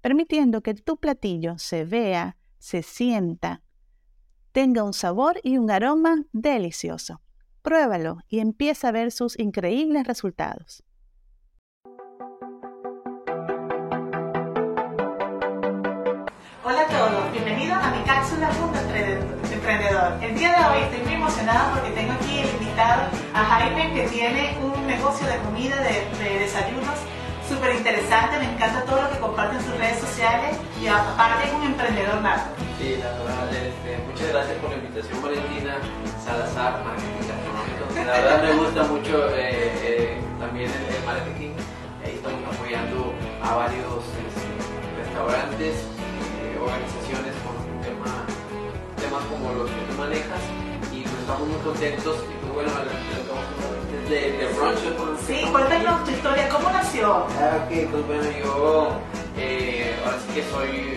permitiendo que tu platillo se vea, se sienta, tenga un sabor y un aroma delicioso. Pruébalo y empieza a ver sus increíbles resultados. Hola a todos, bienvenidos a mi cápsula Mundo Emprendedor. El día de hoy estoy muy emocionada porque tengo aquí el invitado a Jaime que tiene un negocio de comida, de, de desayunos súper interesante, me encanta todo lo que comparte en sus redes sociales y aparte es un emprendedor nato. Sí, verdad, este, muchas gracias por la invitación Valentina Salazar, marketing gastronómico. La verdad me gusta mucho eh, eh, también el, marketing, ahí estamos apoyando a varios este, restaurantes, eh, organizaciones con tema, temas como los que tú manejas estamos muy contentos y pues bueno, de, de brunch. Sí, cuéntanos tu historia, ¿cómo nació? Ah, ok, pues bueno, yo eh, ahora sí que soy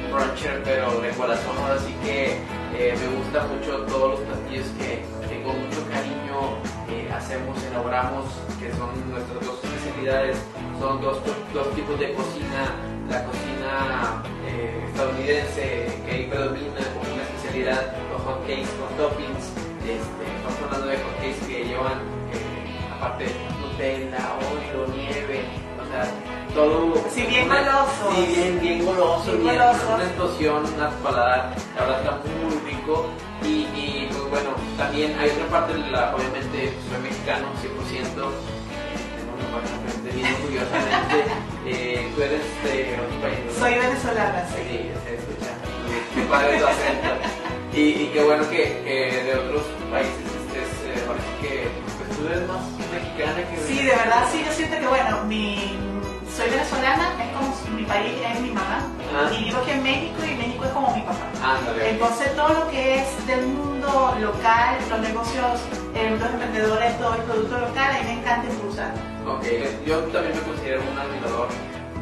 un bruncher, pero de corazón, ahora sí que eh, me gusta mucho todos los platillos que tengo mucho cariño, eh, hacemos, elaboramos, que son nuestras dos especialidades, son dos, dos tipos de cocina, la cocina estadounidense que ahí predomina como una especialidad, los hot cakes con toppings, este, estamos hablando de hotcakes que llevan, eh, aparte, Nutella, Oreo, nieve, o sea, todo. Sí, bien goloso. Sí, bien, bien goloso, bien, una explosión, una paladar, la verdad está muy rico. Y, y, pues bueno, también hay otra parte, de la, obviamente soy mexicano, 100%. Eh, tengo una parte bien orgullosamente. Eh, tú eres de otro país. Soy venezolana, sí. Sí, se escucha. Mi padre es acento. Y, qué bueno que, de otros países estés, eh, parece que pues, tú eres más mexicana que... Sí, de verdad, sí, yo siento que, bueno, mi, soy venezolana, es como mi país, es mi mamá, ah. y vivo aquí en México y México es como mi papá. Entonces todo lo que es del mundo local, los negocios, eh, los emprendedores, todo el producto local, a mí me encanta impulsar. Ok, yo también me considero un admirador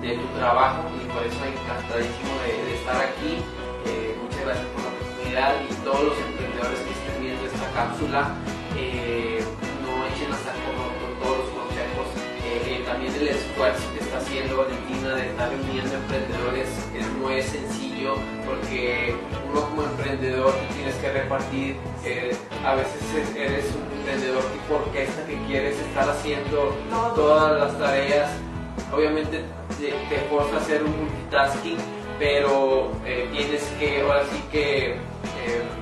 de tu trabajo y por eso encantadísimo de, de estar aquí. Eh, muchas gracias por la y todos los emprendedores que estén viendo esta cápsula eh, no echen hasta con todos los consejos. Eh, también el esfuerzo que está haciendo Valentina de estar reuniendo emprendedores no es sencillo porque uno como emprendedor tienes que repartir, eh, a veces eres un emprendedor tipo orquesta que quieres estar haciendo todas las tareas, obviamente te, te forza a hacer un multitasking, pero tienes que ahora sí que eh,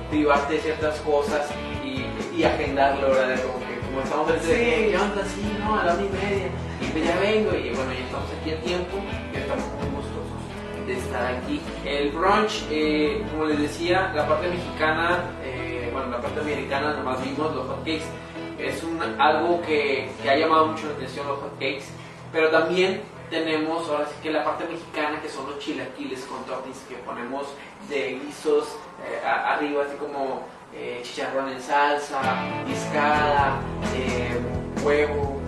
privarte de ciertas cosas y, y agendarlo, ¿verdad? Como que como estamos en sí. ¿qué onda? Sí, no, a la una y media. Y pues ya vengo y bueno, ya estamos aquí a tiempo y estamos muy gustosos de estar aquí. El brunch, eh, como les decía, la parte mexicana, eh, bueno, la parte americana nomás vimos los hotcakes. Es un, algo que, que ha llamado mucho la atención los hotcakes, pero también tenemos ahora sí que la parte mexicana que son los chilaquiles con toppings que ponemos de guisos eh, arriba así como eh, chicharrón en salsa, discada, eh, huevo,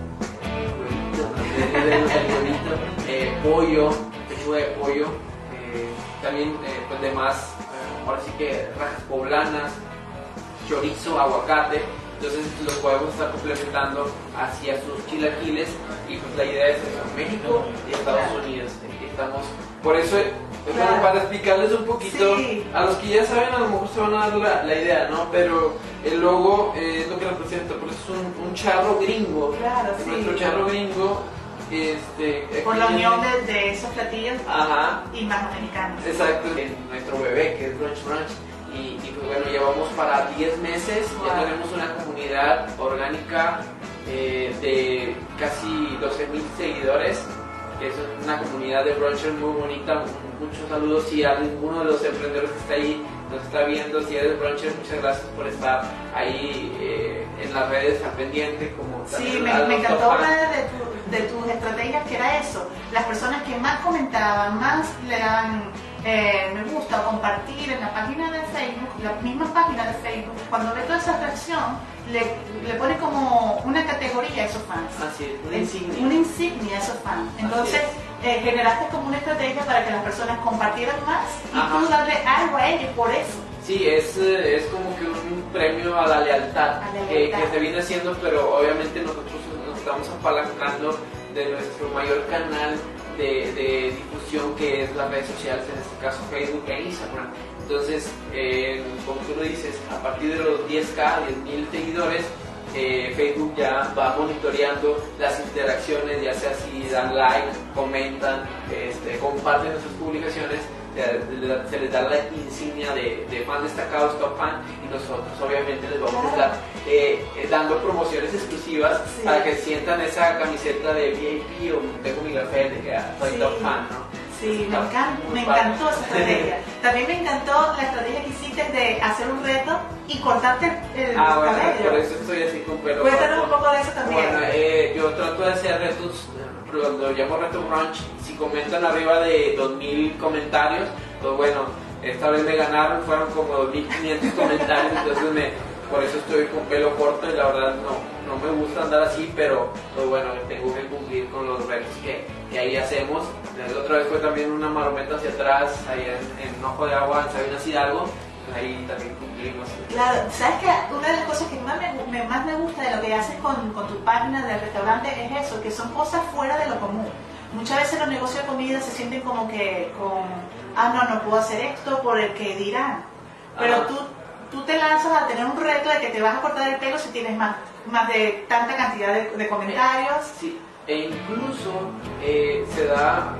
pollo, pechuga de pollo, también pues demás, ahora sí que rajas poblanas, chorizo, aguacate entonces los podemos estar complementando hacia sus chilaquiles y pues la idea es eso, México y Estados Unidos. estamos, por eso, para explicarles un poquito, a los que ya saben a lo mejor se van a dar la, idea, ¿no? Pero el logo es lo que representa, porque es un, charro gringo. Claro, Nuestro charro gringo este, Con la unión de, esos platillos y más mexicanos. Exacto, en nuestro bebé que es Brunch Brunch y, pues bueno, llevamos para 10 meses, ya tenemos una comunidad orgánica eh, de casi 12.000 seguidores, que es una comunidad de bruncher muy bonita. Muchos saludos si alguno de los emprendedores que está ahí nos está viendo, si eres bruncher, muchas gracias por estar ahí eh, en las redes al pendiente como Sí, me, me encantó una de, tu- de tus estrategias que era eso. Las personas que más comentaban, más le daban eh, me gusta o compartir en la página de Facebook, la misma página de Facebook, cuando ve toda esa atracción, le, le pone como una categoría a esos fans. Así es, una insignia. Una insignia a esos fans. Entonces, eh, generaste como una estrategia para que las personas compartieran más y Ajá. tú darle algo a ellos por eso. Sí, es, eh, es como que un premio a la lealtad, A la que- lealtad. Que, se viene haciendo, pero obviamente nosotros nos estamos apalancando de nuestro mayor canal de, de difusión que es las redes sociales, en este caso Facebook e Instagram. Entonces, eh, como tú lo dices, a partir de los 10k, 10.000 seguidores, eh, Facebook ya va monitoreando las interacciones, ya sea si dan like, comentan, este, comparten nuestras publicaciones, se le- se les da la insignia de, de fan destacados, top fan, y nosotros obviamente les vamos a estar eh, eh, dando promociones exclusivas Sí. para que sientan esa camiseta de VIP o tengo mi café de que ah, soy Sí. top fan, ¿no? Sí, me, Está encan- muy me encantó esa estrategia. También me encantó la estrategia que hiciste de hacer un reto y cortarte el Ah, bueno, cabello. por eso estoy así con pelo. Cuéntanos un poco de eso también. Bueno, eh, yo trato de hacer retos, eh, lo llamo reto brunch. Si comentan arriba de 2000 comentarios, pues bueno, esta vez me ganaron, fueron como 2500 comentarios, entonces me, por eso estoy con pelo corto y la verdad no, no me gusta andar así, pero pues bueno, tengo que cumplir con los retos que, que ahí hacemos. La otra vez fue también una marometa hacia atrás, ahí en, en Ojo de Agua, en Sabinas Hidalgo, ahí también cumplimos. Claro, ¿sabes que Una de las cosas que más me, me- más me gusta de lo que haces con, con tu página del restaurante es eso, que son cosas fuera de lo común. Muchas veces los negocios de comida se sienten como que con, ah, no, no puedo hacer esto por el que dirán. Pero Ajá. tú, tú te lanzas a tener un reto de que te vas a cortar el pelo si tienes más, más de tanta cantidad de, comentarios. Sí, e incluso eh, se da,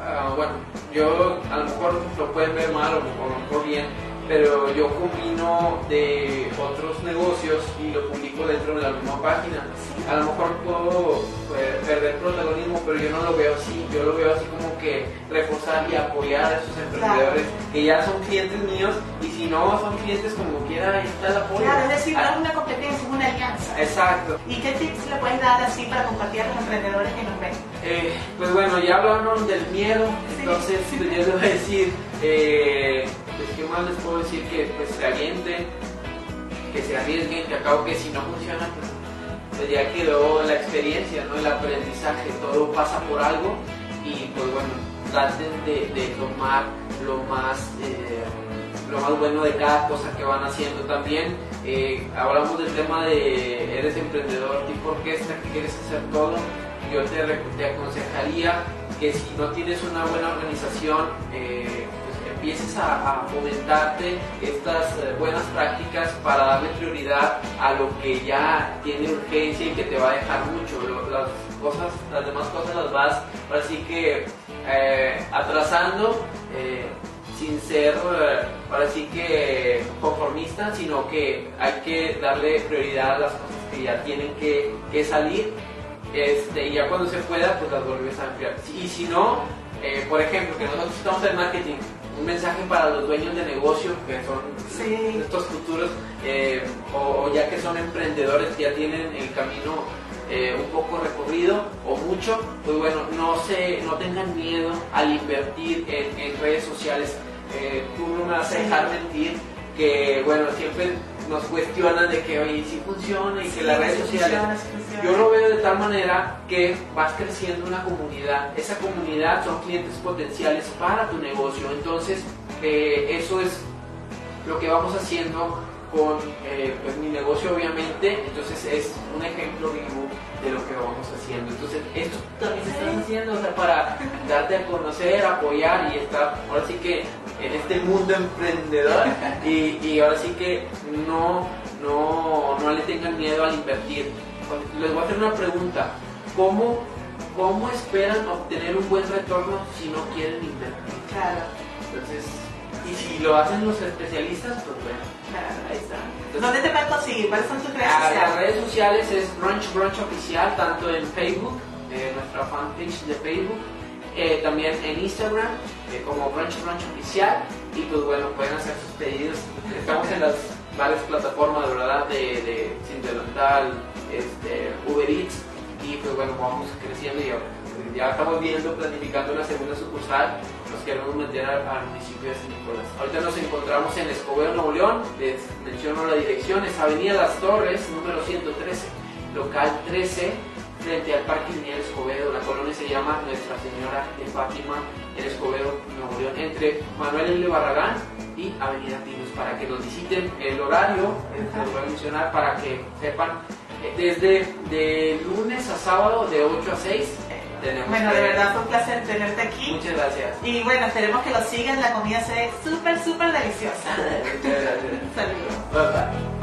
ah, bueno, yo a lo mejor lo pueden ver mal o a lo mejor bien, pero yo combino de otros negocios y lo publico dentro de la misma página. A lo mejor puedo eh, perder protagonismo, pero yo no lo veo así, yo lo veo así como que reforzar y apoyar a esos emprendedores que ya son clientes míos y si no son clientes como quiera, ahí está el apoyo. Claro, es decir, no Ah, es una competencia, es una alianza. Exacto. ¿Y qué tips le puedes dar así para compartir a los emprendedores que nos ven? Eh, pues bueno, ya hablaron del miedo, Sí. entonces pues, yo les voy a decir, eh, pues qué más les puedo decir que pues se avienten, que se arriesguen, que acabo que si no funciona, pues, pues ya quedó la experiencia, ¿no? El aprendizaje, todo pasa por algo y pues bueno, traten de, tomar lo más, eh, lo más bueno de cada cosa que van haciendo también. Eh, hablamos del tema de eres emprendedor tipo orquesta, que quieres hacer todo. Yo te, te aconsejaría que si no tienes una buena organización, eh, empieces a, a fomentarte estas eh, buenas prácticas para darle prioridad a lo que ya tiene urgencia y que te va a dejar mucho. Lo- Las cosas, las demás cosas las vas así que eh, atrasando. eh, sin ser eh, ahora sí que conformista, sino que hay que darle prioridad a las cosas que ya tienen que, que salir este, y ya cuando se pueda, pues las vuelves a ampliar. Y si no, eh, por ejemplo, que nosotros estamos en marketing, un mensaje para los dueños de negocio, que son Sí. estos futuros, eh, o, o ya que son emprendedores, que ya tienen el camino eh, un poco recorrido o mucho, pues bueno, no, se, no tengan miedo al invertir en, en redes sociales. Eh, tú no me vas a Sí. dejar mentir que, bueno, siempre nos cuestionan de que, oye, si funciona y que Sí, las redes sí sociales... Yo lo veo de tal manera que vas creciendo una comunidad. Esa comunidad son clientes potenciales para tu negocio. Entonces, eh, eso es lo que vamos haciendo con eh, pues, mi negocio, obviamente. Entonces, es un ejemplo vivo de lo que vamos haciendo. Entonces, esto también se está haciendo o sea, para darte a conocer, apoyar y estar, ahora sí que en este mundo emprendedor. Y, y ahora sí que no, no, no le tengan miedo al invertir les voy a hacer una pregunta. ¿Cómo, ¿Cómo esperan obtener un buen retorno si no quieren invertir? Claro, Entonces, y si lo hacen los especialistas, pues bueno, claro. ahí está. Entonces, ¿Dónde te pueden conseguir? ¿Cuáles son tus redes a las sociales? redes sociales es Brunch Brunch Oficial, tanto en Facebook, eh, nuestra fanpage de Facebook, eh, también en Instagram, eh, como Brunch Brunch Oficial, y pues bueno, pueden hacer sus pedidos. Estamos en las varias plataformas, de verdad, de, de este, Uber Eats, y pues bueno, vamos creciendo y ya estamos viendo, planificando una segunda sucursal, nos queremos meter al, municipio de San Nicolás. Ahorita nos encontramos en Escobedo, Nuevo León, les menciono la dirección, es Avenida Las Torres, número 113, local 13, frente al Parque Lineal Escobedo. La colonia se llama Nuestra Señora de Fátima en Escobedo, Nuevo León, entre Manuel L. Barragán y Avenida Pinos, para que nos visiten el horario, les voy a mencionar para que sepan, desde de lunes a sábado de 8 a 6 tenemos. Bueno, de verdad fue un placer tenerte aquí. Muchas gracias. Y bueno, esperemos que lo sigan, la comida se ve súper, súper deliciosa. Muchas gracias. Saludos. Bye bye.